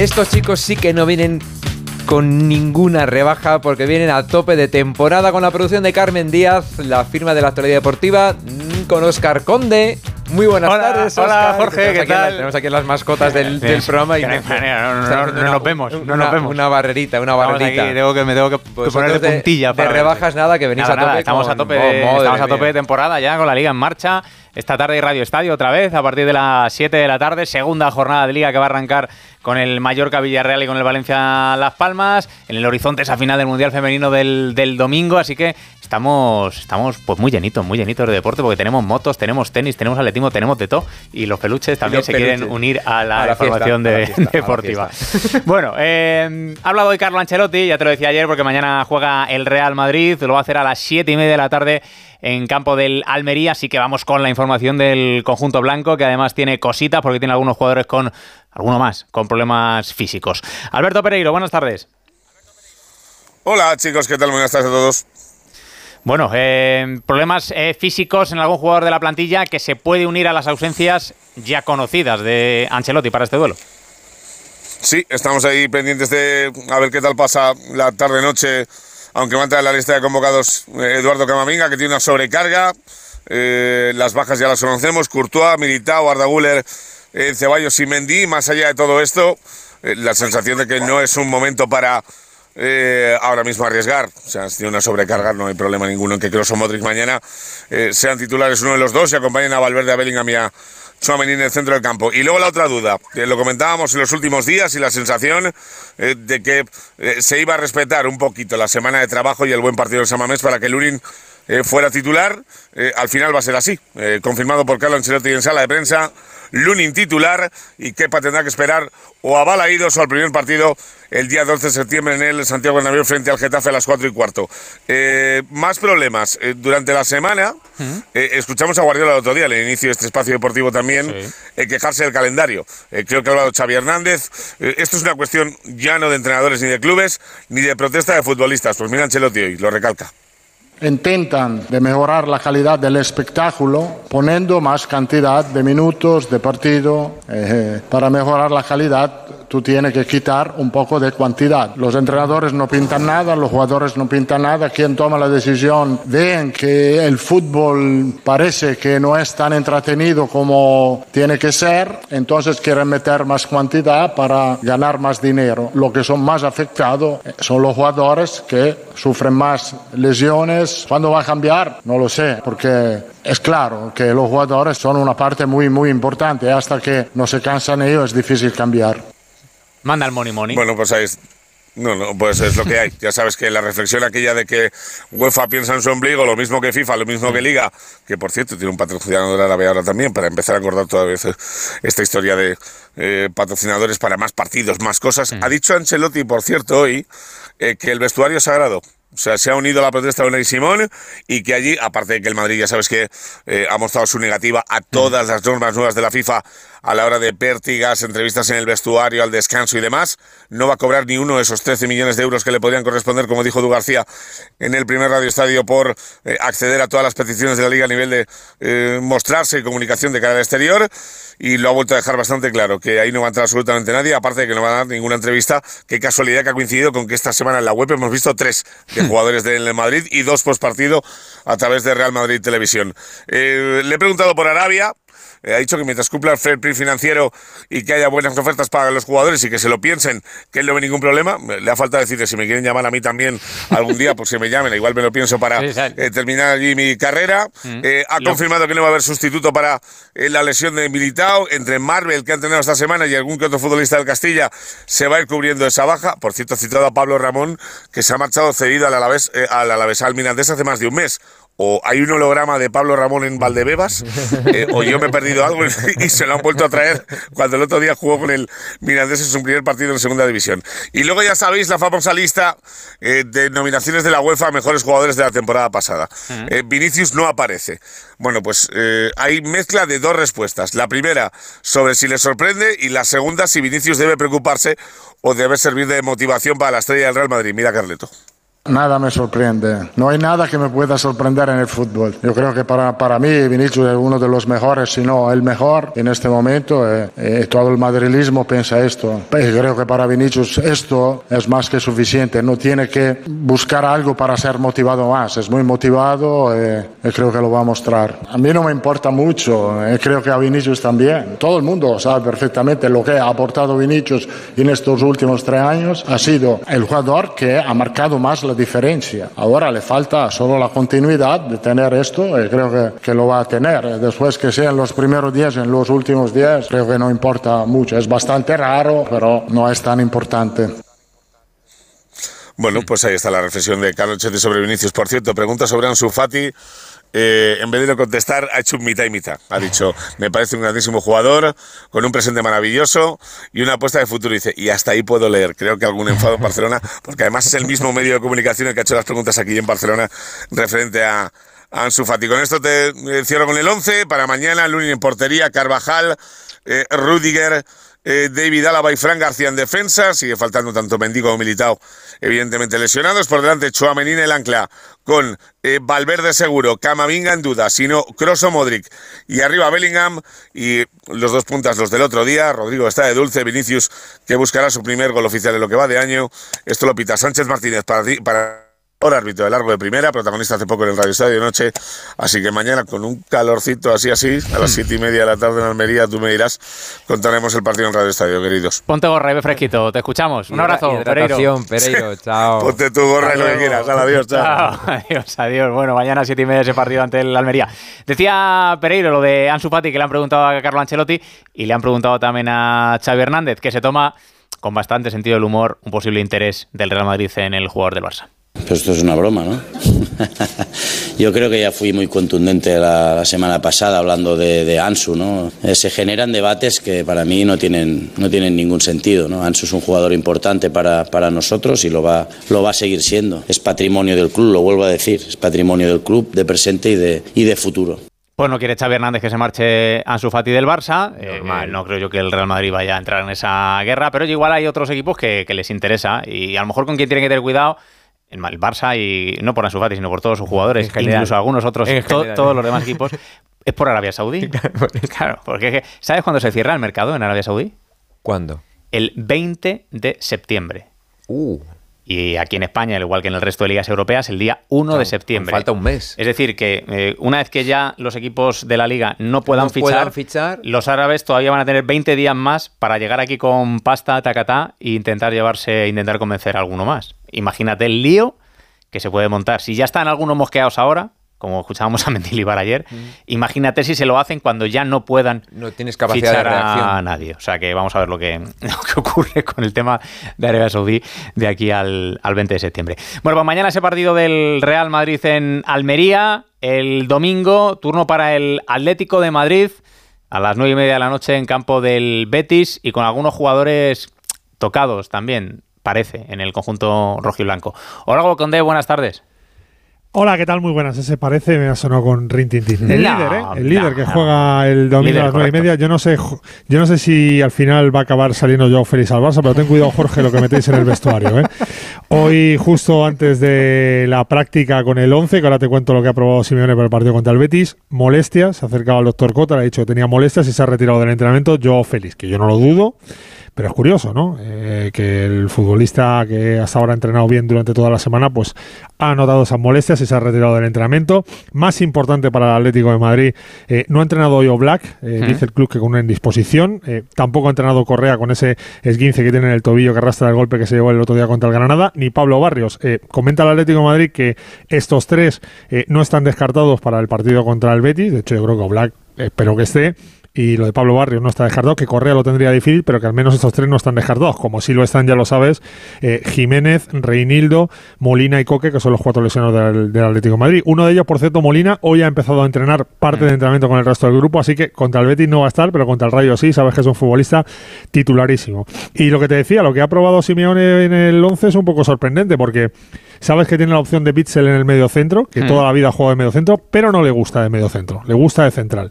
Estos chicos sí que no vienen con ninguna rebaja porque vienen a tope de temporada con la producción de Carmen Díaz, la firma de la actualidad deportiva, mm, con Oscar Conde. Muy buenas Hola, tardes. hola, Oscar. Jorge, Tenemos ¿qué aquí a las- tal? tenemos aquí las mascotas del, del programa y no una- nos vemos, no una, nos vemos. Una barrerita, una barrerita. aquí, tengo que, me tengo que, Vosotros poner de puntilla de para rebajas nada, que venís Nada, a tope nada, estamos con- a tope, de, estamos a tope de temporada ya con la liga en marcha. Esta tarde hay Radio Estadio otra vez a partir de las 7 de la tarde, segunda jornada de liga que va a arrancar con el Mallorca Villarreal y con el Valencia Las Palmas. En el horizonte esa final del Mundial Femenino del, del domingo, así que estamos, estamos pues muy llenitos, muy llenitos de deporte porque tenemos motos, tenemos tenis, tenemos atletismo, tenemos de todo y los peluches también los se quieren unir a la, A la información fiesta, de- a la fiesta, a la deportiva. Bueno, eh, ha hablado hoy Carlo Ancelotti, ya te lo decía ayer, porque mañana juega el Real Madrid, lo va a hacer a las 7 y media de la tarde en campo del Almería, así que vamos con la información del conjunto blanco, que además tiene cositas, porque tiene algunos jugadores con, alguno más, con problemas físicos. Alberto Pereiro, buenas tardes. Hola chicos, ¿qué tal? Buenas tardes a todos. Bueno, eh, problemas eh, físicos en algún jugador de la plantilla que se puede unir a las ausencias ya conocidas de Ancelotti para este duelo. Sí, estamos ahí pendientes de a ver qué tal pasa la tarde-noche, aunque manta la lista de convocados eh, Eduardo Camavinga, que tiene una sobrecarga. Eh, las bajas ya las conocemos, Courtois, Militao, Arda eh, Ceballos y Mendy. Más allá de todo esto, la sensación de que no es un momento para ahora mismo arriesgar. O sea, si tiene una sobrecarga, no hay problema ninguno en que Kroos o Modric mañana sean titulares uno de los dos y acompañen a Valverde, a Bellingham Tchouaméni en el centro del campo. Y luego la otra duda, que lo comentábamos en los últimos días y la sensación eh, de que eh, se iba a respetar un poquito la semana de trabajo y el buen partido de Samamés para que Lurin eh, fuera titular. Al final va a ser así, confirmado por Carlo Ancelotti en sala de prensa. Lunin titular y Kepa tendrá que esperar o a Balaídos o al primer partido el día 12 de septiembre en el Santiago Bernabéu frente al Getafe a las 4 y cuarto. Eh, más problemas. Eh, durante la semana eh, escuchamos a Guardiola el otro día, al inicio de este espacio deportivo también, eh, quejarse del calendario. Creo que ha hablado Xavi Hernández. Esto es una cuestión ya no de entrenadores ni de clubes, ni de protesta de futbolistas. Pues mira Ancelotti hoy, lo recalca. Intentan de mejorar la calidad del espectáculo poniendo más cantidad de minutos de partido. Eh, para mejorar la calidad tú tienes que quitar un poco de cantidad. Los entrenadores no pintan nada, los jugadores no pintan nada. Quien toma la decisión ven que el fútbol parece que no es tan entretenido como tiene que ser, entonces quieren meter más cantidad para ganar más dinero. Lo que son más afectados eh, son los jugadores que sufren más lesiones. ¿Cuándo va a cambiar? No lo sé, porque es claro que los jugadores son una parte muy, muy importante. Hasta que no se cansan ellos es difícil cambiar. Manda el money money. Bueno, pues ahí es- No, no, pues es lo que hay. Ya sabes que la reflexión aquella de que UEFA piensa en su ombligo, lo mismo que FIFA, lo mismo que Liga, que por cierto tiene un patrocinador árabe ahora también, para empezar a acordar toda vez eh, esta historia de eh, patrocinadores para más partidos, más cosas. Ha dicho Ancelotti, por cierto, hoy, eh, que el vestuario es sagrado. O sea, se ha unido a la protesta de Unai Simón y que allí, aparte de que el Madrid ya sabes que eh, ha mostrado su negativa a todas las normas nuevas de la FIFA a la hora de pértigas, entrevistas en el vestuario, al descanso y demás, no va a cobrar ni uno de esos 13 millones de euros que le podrían corresponder, como dijo Du García en el primer Radio Estadio, por eh, acceder a todas las peticiones de la Liga a nivel de eh, mostrarse y comunicación de cara al exterior. Y lo ha vuelto a dejar bastante claro, que ahí no va a entrar absolutamente nadie, aparte de que no va a dar ninguna entrevista. Qué casualidad que ha coincidido con que esta semana en la web hemos visto tres de jugadores del Madrid y dos post partido a través de Real Madrid Televisión. Eh, le he preguntado por Arabia. Eh, ha dicho que mientras cumpla el fair play financiero y que haya buenas ofertas para los jugadores y que se lo piensen, que él no ve ningún problema. Le ha faltado decirle si me quieren llamar a mí también algún día, pues que me llamen. Igual me lo pienso para eh, terminar allí mi carrera. Eh, ha confirmado que no va a haber sustituto para eh, la lesión de Militao. Entre Marvel, que han tenido esta semana, y algún que otro futbolista del Castilla, se va a ir cubriendo esa baja. Por cierto, ha citado a Pablo Ramón, que se ha marchado cedido al Alavés, al Alavés al Mirandés hace más de un mes. O hay un holograma de Pablo Ramón en Valdebebas, eh, o yo me he perdido algo y se lo han vuelto a traer cuando el otro día jugó con el Mirandés en su primer partido en segunda división. Y luego ya sabéis la famosa lista eh, de nominaciones de la UEFA a mejores jugadores de la temporada pasada. Eh, Vinicius no aparece. Bueno, pues hay mezcla de dos respuestas. La primera sobre si le sorprende y la segunda si Vinicius debe preocuparse o debe servir de motivación para la estrella del Real Madrid. Mira, Carleto. Nada me sorprende. No hay nada que me pueda sorprender en el fútbol. Yo creo que para, para mí Vinicius es uno de los mejores, si no el mejor en este momento. Eh, eh, todo el madrilismo piensa esto. Pero creo que para Vinicius esto es más que suficiente. No tiene que buscar algo para ser motivado más. Es muy motivado eh, y creo que lo va a mostrar. A mí no me importa mucho. Creo que a Vinicius también. Todo el mundo sabe perfectamente lo que ha aportado Vinicius en estos últimos tres años. Ha sido el jugador que ha marcado más diferencia. Ahora le falta solo la continuidad de tener esto y creo que, que lo va a tener. Después que sean los primeros días, en los últimos días, creo que no importa mucho. Es bastante raro, pero no es tan importante. Bueno, pues ahí está la reflexión de Carlos Chete sobre Vinicius. Por cierto, pregunta sobre Ansu Fati. Eh, en vez de contestar, ha hecho un mitad y mitad. Ha dicho, me parece un grandísimo jugador, con un presente maravilloso y una apuesta de futuro. dice, y hasta ahí puedo leer. Creo que algún enfado en Barcelona, porque además es el mismo medio de comunicación el que ha hecho las preguntas aquí en Barcelona referente a, Ansu Fati. Con esto te eh, cierro con el 11. Para mañana, Lunin en portería, Carvajal, eh, Rudiger, eh, David Álava y Fran García en defensa. Sigue faltando tanto Mendy como Militao, evidentemente lesionados. Por delante, Chouameni en el ancla con eh, Valverde seguro, Camavinga en duda, sino Kroos o Modric. Y arriba Bellingham y los dos puntas, los del otro día. Rodrigo está de dulce, Vinicius que buscará su primer gol oficial en lo que va de año. Esto lo pita Sánchez Martínez para, para Ahora árbitro de largo de primera, protagonista hace poco en el Radio Estadio de Noche. Así que mañana con un calorcito así, así, a las siete y media de la tarde en Almería, tú me dirás, contaremos el partido en Radio Estadio, queridos. Ponte gorra y ve fresquito. Te escuchamos. Un abrazo, Pereiro. Pereiro, chao. Ponte tu gorra y lo que quieras. Adiós, chao. Chao, adiós, adiós. Bueno, mañana a siete y media ese partido ante el Almería. Decía Pereiro lo de Ansu Fati, que le han preguntado a Carlo Ancelotti y le han preguntado también a Xavi Hernández, que se toma con bastante sentido del humor un posible interés del Real Madrid en el jugador del Barça. Pero esto es una broma, ¿no? Yo creo que ya fui muy contundente la, la semana pasada hablando de, de Ansu, ¿no? Eh, se generan debates que para mí no tienen, no tienen ningún sentido, ¿no? Ansu es un jugador importante para, para nosotros y lo va, lo va a seguir siendo. Es patrimonio del club, lo vuelvo a decir, es patrimonio del club de presente y de, y de futuro. Pues no quiere Xavi Hernández que se marche Ansu Fati del Barça. Eh, no creo yo que el Real Madrid vaya a entrar en esa guerra, pero igual hay otros equipos que, que les interesa y a lo mejor con quien tienen que tener cuidado el Barça y no por Ansu Fati, sino por todos sus jugadores, general. incluso algunos otros, to- todos los demás equipos, es por Arabia Saudí. claro, porque es que- ¿sabes cuándo se cierra el mercado en Arabia Saudí? ¿Cuándo? El 20 de septiembre. Uh, Y aquí en España, al igual que en el resto de ligas europeas, el día 1 de septiembre. falta un mes. Es decir, que eh, una vez que ya los equipos de la liga no puedan, No fichar, puedan fichar. los árabes todavía van a tener 20 días más para llegar aquí con pasta, tacatá, e intentar llevarse, intentar convencer a alguno más. Imagínate el lío que se puede montar. Si ya están algunos mosqueados ahora, como escuchábamos a Mendilibar ayer, Mm. imagínate si se lo hacen cuando ya no puedan no tienes capacidad fichar de reacción. a nadie. O sea que vamos a ver lo que, lo que ocurre con el tema de Arabia Saudí de aquí al, al 20 de septiembre. Bueno, pues mañana ese partido del Real Madrid en Almería. El domingo, turno para el Atlético de Madrid a las 9 y media de la noche en campo del Betis y con algunos jugadores tocados también, parece, en el conjunto rojo y blanco. Hola, Conde, buenas tardes. Hola, ¿qué tal? Muy buenas. Ese parece, me ha sonado con Rintintín. El No, líder, ¿eh? El no, líder que juega el domingo Líder, a las nueve y media. Yo no sé, yo no sé si al final va a acabar saliendo yo Félix al Barça, pero ten cuidado, Jorge, lo que metéis en el vestuario, ¿eh? Hoy, justo antes de la práctica con el 11, que ahora te cuento lo que ha probado Simeone para el partido contra el Betis, molestias, se ha acercado al doctor Cota, le ha dicho que tenía molestias y se ha retirado del entrenamiento. Yo, Félix, que yo no lo dudo, pero es curioso, ¿no? Eh, que el futbolista que hasta ahora ha entrenado bien durante toda la semana, pues ha notado esas molestias y se ha retirado del entrenamiento. Más importante para el Atlético de Madrid, eh, no ha entrenado hoy Black, eh, dice el club que con una indisposición. Tampoco ha entrenado Correa con ese esguince que tiene en el tobillo que arrastra el golpe que se llevó el otro día contra el Granada, ni Pablo Barrios. Comenta el Atlético de Madrid que estos tres no están descartados para el partido contra el Betis. De hecho, yo creo que Black espero que esté. Y lo de Pablo Barrios no está descartado, que Correa lo tendría difícil, pero que al menos estos tres no están descartados. Como si lo están, ya lo sabes, eh, Jiménez, Reinildo, Molina y Coque, que son los cuatro lesionados del, del Atlético de Madrid. Uno de ellos, por cierto, Molina, hoy ha empezado a entrenar parte de entrenamiento con el resto del grupo, así que contra el Betis no va a estar, pero contra el Rayo sí, sabes que es un futbolista titularísimo. Y lo que te decía, lo que ha probado Simeone en el 11 es un poco sorprendente, porque sabes que tiene la opción de Bitzel en el medio centro, que Hmm. toda la vida ha jugado de medio centro, pero no le gusta de medio centro, le gusta de central.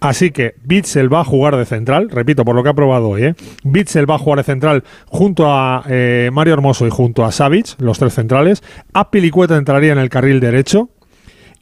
Así que Bitzel va a jugar de central, repito, por lo que ha probado hoy, ¿eh? Bitzel va a jugar de central junto a eh, Mario Hermoso y junto a Savic, los tres centrales. Apilicueta entraría en el carril derecho,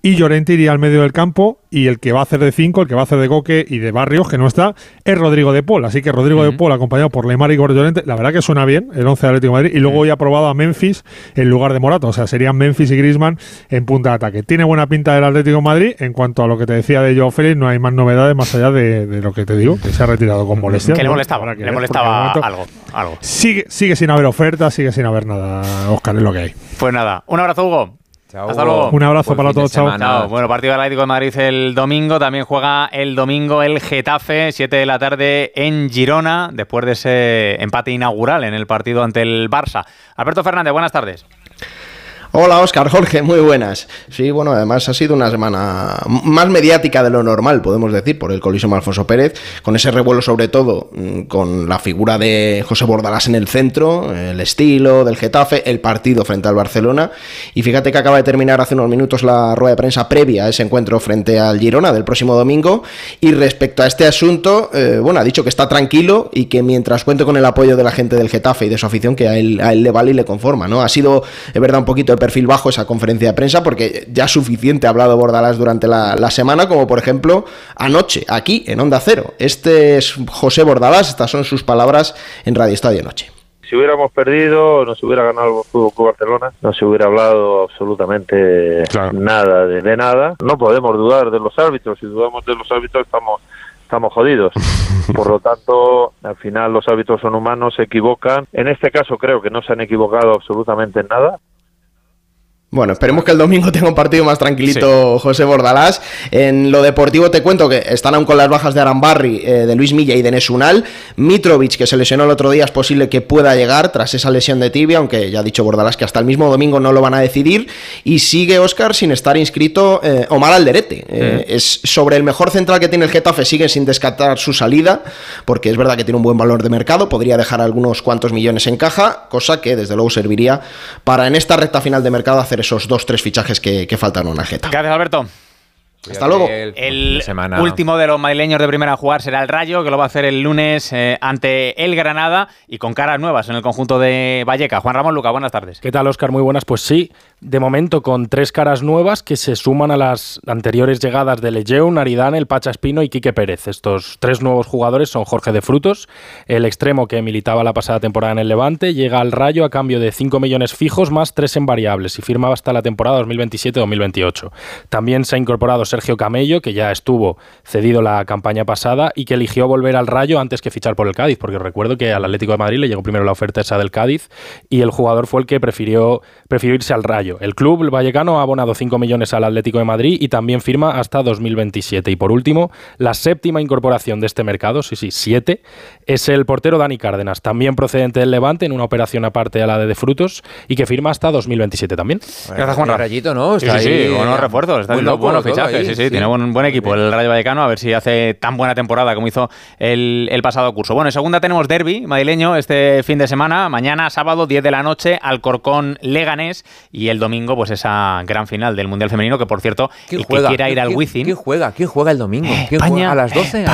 y Llorente iría al medio del campo y el que va a hacer de 5, el que va a hacer de Coque y de Barrios, que no está, es Rodrigo de Paul. Así que Rodrigo de Paul acompañado por Lemar y Gordo Llorente, la verdad que suena bien el 11 de Atlético de Madrid y luego hoy ha probado a Memphis en lugar de Morata, o sea, serían Memphis y Griezmann en punta de ataque. Tiene buena pinta del Atlético de Madrid, en cuanto a lo que te decía de Joao Félix, no hay más novedades más allá de, lo que te digo, que se ha retirado con molestia. Que le molestaba, le molestaba algo, algo. Sigue, sigue sin haber oferta, sigue sin haber nada, Oscar, es lo que hay. Pues nada, un abrazo Hugo. Hasta luego. Un abrazo para todos. Chao. Bueno, partido del Atlético de Madrid el domingo. También juega el domingo el Getafe, 7 de la tarde en Girona, después de ese empate inaugural en el partido ante el Barça. Alberto Fernández, buenas tardes. Hola Oscar, Jorge, muy buenas. Sí, bueno, además ha sido una semana más mediática de lo normal, podemos decir, por el colisión Alfonso Pérez, con ese revuelo sobre todo mm, con la figura de José Bordalás en el centro, el estilo del Getafe, el partido frente al Barcelona. Y fíjate que acaba de terminar hace unos minutos la rueda de prensa previa a ese encuentro frente al Girona del próximo domingo. Y respecto a este asunto, eh, bueno, ha dicho que está tranquilo y que mientras cuente con el apoyo de la gente del Getafe y de su afición, que a él, a él le vale y le conforma, ¿no? Ha sido, es verdad, un poquito perfil bajo esa conferencia de prensa porque ya suficiente ha hablado Bordalás durante la, semana, como por ejemplo anoche, aquí en Onda Cero. Este es José Bordalás, estas son sus palabras en Radio Estadio Noche. Si hubiéramos perdido, no se hubiera ganado el Fútbol Club Barcelona, no se hubiera hablado absolutamente nada de, de nada. No podemos dudar de los árbitros, si dudamos de los árbitros estamos estamos jodidos. Por lo tanto, al final los árbitros son humanos, se equivocan. En este caso creo que no se han equivocado absolutamente en nada. Bueno, esperemos que el domingo tenga un partido más tranquilito José Bordalás. En lo deportivo te cuento que están aún con las bajas de Arambarri, eh, de Luis Milla y de Nesunal. Mitrovic, que se lesionó el otro día, es posible que pueda llegar tras esa lesión de tibia, aunque ya ha dicho Bordalás que hasta el mismo domingo no lo van a decidir. Y sigue Oscar sin estar inscrito eh, Omar Alderete. Eh, es sobre el mejor central que tiene el Getafe, sigue sin descartar su salida, porque es verdad que tiene un buen valor de mercado, podría dejar algunos cuantos millones en caja, cosa que desde luego serviría para en esta recta final de mercado hacer esos dos, tres fichajes que, que faltan en una jeta. Gracias, Alberto. Hasta luego. El, último de los madrileños de primera a jugar será el Rayo, que lo va a hacer el lunes eh, ante el Granada y con caras nuevas en el conjunto de Valleca. Juan Ramón Luca, buenas tardes. ¿Qué tal, Oscar? Muy buenas. Pues sí, de momento con tres caras nuevas que se suman a las anteriores llegadas de Lejeun, Aridane, el Pacha Espino y Quique Pérez. Estos tres nuevos jugadores son Jorge de Frutos, el extremo que militaba la pasada temporada en el Levante, llega al Rayo a cambio de 5 millones fijos más 3 en variables y firma hasta la temporada 2027-2028. También se ha incorporado Sergio Camello, que ya estuvo cedido la campaña pasada y que eligió volver al Rayo antes que fichar por el Cádiz, porque recuerdo que al Atlético de Madrid le llegó primero la oferta esa del Cádiz y el jugador fue el que prefirió, prefirió irse al Rayo. El club vallecano ha abonado 5 millones al Atlético de Madrid y también firma hasta 2027. Y por último, la séptima incorporación de este mercado, sí, sí, siete, es el portero Dani Cárdenas, también procedente del Levante en una operación aparte a la de, de Frutos y que firma hasta 2027 también. Gracias, Juan Rayito, ¿no? sí, sí, buenos refuerzos, está haciendo buenos fichajes, sí, sí, tiene buen, buen equipo el Rayo Vallecano, a ver si hace tan buena temporada como hizo el, el pasado curso. Bueno, en segunda tenemos derby madrileño este fin de semana, mañana sábado 10 de la noche, Alcorcón Leganés y el domingo pues esa gran final del Mundial Femenino que por cierto, el que quiera ir al Wizzing... ¿Quién juega? ¿Quién juega el domingo? ¿Quién España, juega a las 12?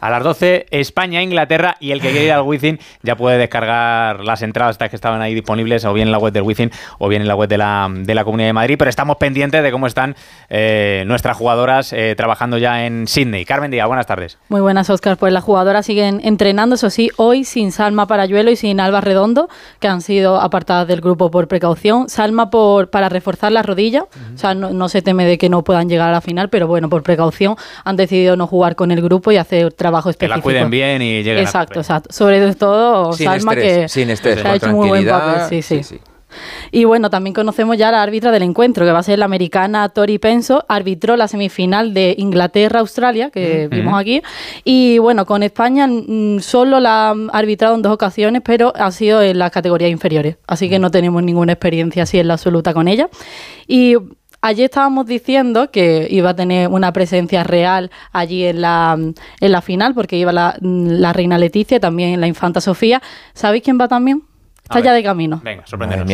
A las, 12 España, Inglaterra y el que quiera ir al Wizzing ya puede descargar las entradas que estaban ahí disponibles o bien en la web del Wizzing o bien en la web de la, de la Comunidad de Madrid, pero estamos pendientes de cómo están eh, nuestras jugadoras eh, trabajando ya en Sydney. Carmen Díaz, buenas tardes. Muy buenas, Oscar. Pues las jugadoras siguen entrenando, eso sí, hoy sin Salma Parayuelo y sin Alba Redondo, que han sido apartadas del grupo por precaución. Salma por, para reforzar la rodilla, o sea, no, se teme de que no puedan llegar a la final, pero bueno, por precaución han decidido no jugar con el grupo y hacer trabajo específico. Que la cuiden bien y lleguen Exacto, exacto. Sobre todo Salma, que sin estrés, ha hecho muy buen papel. sí. sí. Y bueno, también conocemos ya la árbitra del encuentro, que va a ser la americana Tori Penso, arbitró la semifinal de Inglaterra-Australia, que vimos aquí. Y bueno, con España mm, solo la ha arbitrado en dos ocasiones, pero ha sido en las categorías inferiores. Así que no tenemos ninguna experiencia así en la absoluta con ella. Y Ayer estábamos diciendo que iba a tener una presencia real allí en la, en la final, porque iba la, la reina Leticia y también la infanta Sofía. ¿Sabéis quién va también? Está ya de camino. Venga, sorprendenos.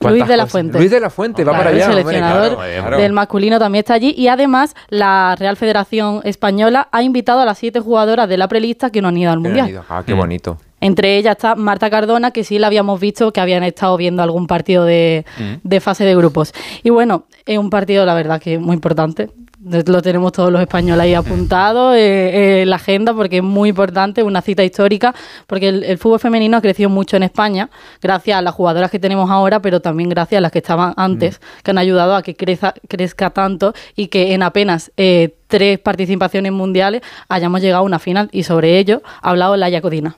Luis de la Fuente. Luis de la Fuente, va para allá. El seleccionador del masculino también está allí. Y además, la Real Federación Española ha invitado a las siete jugadoras de la prelista que no han ido al Mundial. Ah, qué bonito. Entre ellas está Marta Cardona, que sí la habíamos visto que habían estado viendo algún partido de, de fase de grupos. Y bueno, es un partido, la verdad, que muy importante lo tenemos todos los españoles ahí apuntados eh, en la agenda porque es muy importante, una cita histórica, porque el, fútbol femenino ha crecido mucho en España, gracias a las jugadoras que tenemos ahora, pero también gracias a las que estaban antes, mm. que han ayudado a que crezca, crezca tanto y que en apenas eh, tres participaciones mundiales hayamos llegado a una final. Y sobre ello ha hablado Laia Codina.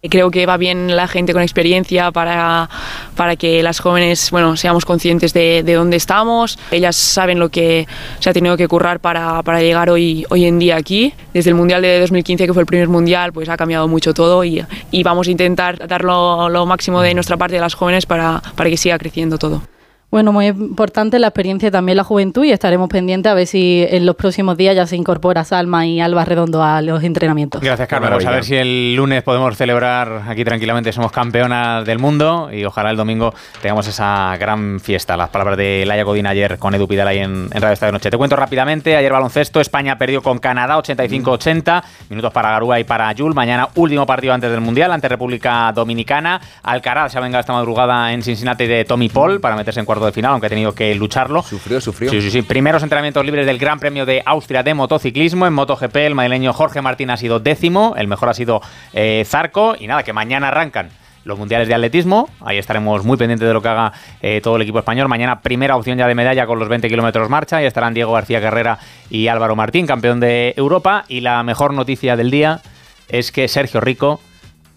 Creo que va bien la gente con experiencia para, para que las jóvenes bueno, seamos conscientes de, de, dónde estamos. Ellas saben lo que se ha tenido que currar para, para, llegar hoy, hoy en día aquí. Desde el Mundial de 2015, que fue el primer Mundial, pues ha cambiado mucho todo y, y vamos a intentar dar lo, máximo de nuestra parte de las jóvenes para, para que siga creciendo todo. Bueno, muy importante la experiencia y también la juventud y estaremos pendientes a ver si en los próximos días ya se incorpora Salma y Alba Redondo a los entrenamientos. Gracias, Carmen. Vamos a ver si el lunes podemos celebrar aquí tranquilamente, somos campeonas del mundo y ojalá el domingo tengamos esa gran fiesta. Las palabras de Laia Godín ayer con Edu Pidal ahí en, Radio Estadio Noche. Te cuento rápidamente, ayer baloncesto, España perdió con Canadá 85-80, minutos para Garúa y para Yul. Mañana último partido antes del Mundial, ante República Dominicana. Alcaraz se ha vengado esta madrugada en Cincinnati de Tommy Paul para meterse en cuarto de final, aunque ha tenido que lucharlo. Sufrió, sufrió. Sí, sí, sí. Primeros entrenamientos libres del Gran Premio de Austria de motociclismo. En MotoGP, el madrileño Jorge Martín ha sido décimo, el mejor ha sido eh, Zarco. Y nada, que mañana arrancan los mundiales de atletismo. Ahí estaremos muy pendientes de lo que haga eh, todo el equipo español. Mañana primera opción ya de medalla con los 20 kilómetros marcha. Y estarán Diego García Carrera y Álvaro Martín, campeón de Europa. Y la mejor noticia del día es que Sergio Rico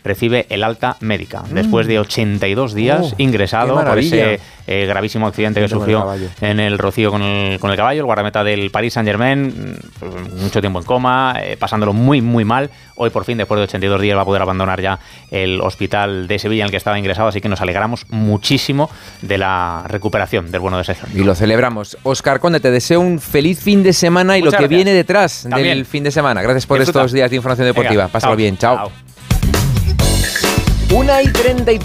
recibe el alta médica mm. después de 82 días oh, ingresado por ese eh, gravísimo accidente que sufrió en el Rocío con el, con el caballo, el guardameta del Paris Saint Germain, mm, mucho tiempo en coma, eh, pasándolo muy muy mal. Hoy por fin, después de 82 días, va a poder abandonar ya el hospital de Sevilla en el que estaba ingresado, así que nos alegramos muchísimo de la recuperación del bueno de Sergio. Y lo celebramos. Oscar Conde, te deseo un feliz fin de semana y lo que viene detrás del fin de semana. Gracias por estos días de información deportiva. Pásalo bien, chao. 1 y 30